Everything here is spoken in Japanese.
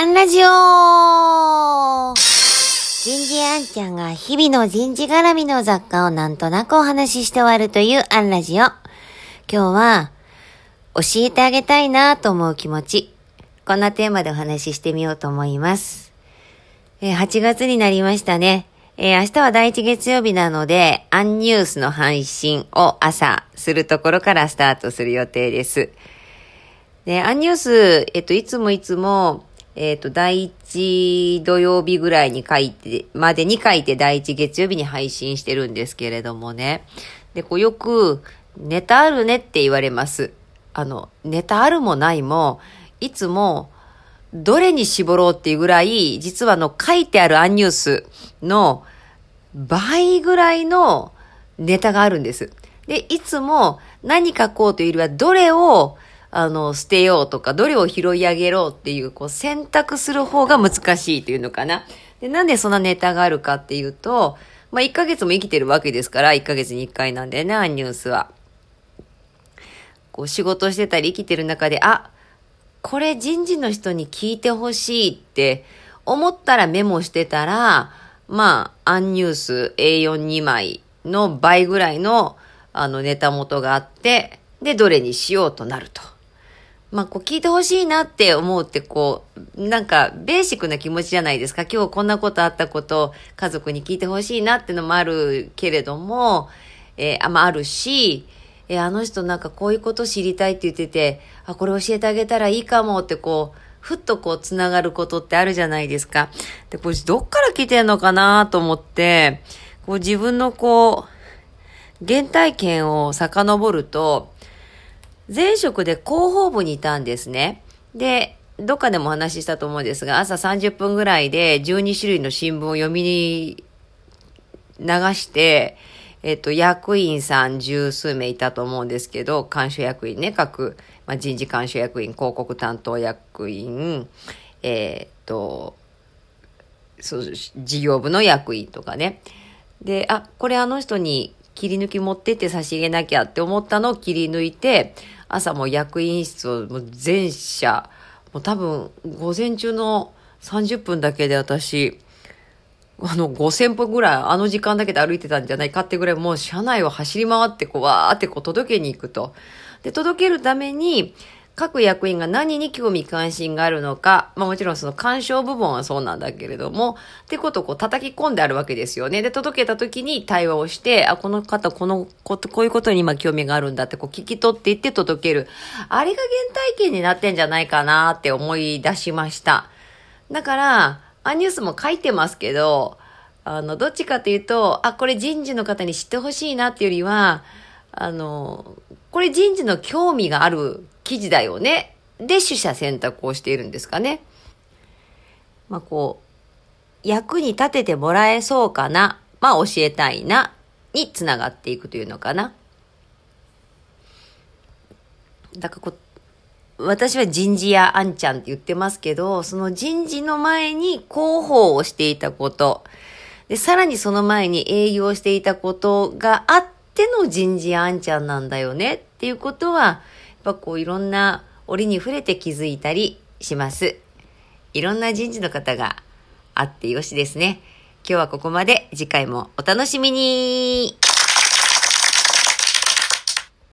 アンラジオ人事アンちゃんが日々の人事絡みの雑貨をなんとなくお話しして終わるというアンラジオ。今日は、教えてあげたいなと思う気持ち。こんなテーマでお話ししてみようと思います。え、8月になりましたね。えー、明日は第一月曜日なので、アンニュースの配信を朝するところからスタートする予定です。で、アンニュース、えっと、いつもいつも、えっ、と、第一土曜日ぐらいに書いて、までに書いて第一月曜日に配信してるんですけれどもね。で、こうよく、ネタあるねって言われます。あの、ネタあるもないも、いつも、どれに絞ろうっていうぐらい、実はあの、書いてあるアンニュースの倍ぐらいのネタがあるんです。で、いつも何書こうというよりは、どれをあの、捨てようとか、どれを拾い上げろっていう、こう、選択する方が難しいっていうのかな。で、なんでそんなネタがあるかっていうと、まあ、1ヶ月も生きてるわけですから、1ヶ月に1回なんだよね、ニュースは。こう、仕事してたり生きてる中で、あ、これ人事の人に聞いてほしいって思ったらメモしてたら、まあ、アンニュース A42 枚の倍ぐらいの、あの、ネタ元があって、で、どれにしようとなると。まあ、こう聞いてほしいなって思うってこう、なんかベーシックな気持ちじゃないですか。今日こんなことあったこと家族に聞いてほしいなってのもあるけれども、えー、あ、まあ、あるし、えー、あの人なんかこういうこと知りたいって言ってて、あ、これ教えてあげたらいいかもってこう、ふっとこう繋がることってあるじゃないですか。で、これどっから来てんのかなと思って、こう自分のこう、原体験を遡ると、前職で広報部にいたんですね。で、どっかでもお話ししたと思うんですが、朝30分ぐらいで12種類の新聞を読みに流して、えっと、役員さん十数名いたと思うんですけど、監修役員ね、各、まあ、人事監修役員、広告担当役員、えー、っと、そう、事業部の役員とかね。で、あ、これあの人に切り抜き持ってって差し入れなきゃって思ったのを切り抜いて、朝も役員室をもう全社、もう多分午前中の30分だけで私、あの5000歩ぐらいあの時間だけで歩いてたんじゃないかってぐらいもう車内を走り回ってこうわーってこう届けに行くと。で、届けるために、各役員が何に興味関心があるのか、まあもちろんその干渉部分はそうなんだけれども、ってことをこう叩き込んであるわけですよね。で、届けた時に対話をして、あ、この方、このこと、こういうことに今興味があるんだってこう聞き取っていって届ける。あれが原体験になってんじゃないかなって思い出しました。だから、アニュースも書いてますけど、あの、どっちかというと、あ、これ人事の方に知ってほしいなっていうよりは、あの、これ人事の興味がある記事だよね。で、取捨選択をしているんですかね。まあ、こう、役に立ててもらえそうかな。まあ、教えたいな。につながっていくというのかな。だからこう、私は人事やあんちゃんって言ってますけど、その人事の前に広報をしていたこと、で、さらにその前に営業していたことがあっての人事あんちゃんなんだよねっていうことは、ぱこういろんな折に触れて気づいたりします。いろんな人事の方があってよしですね。今日はここまで。次回もお楽しみに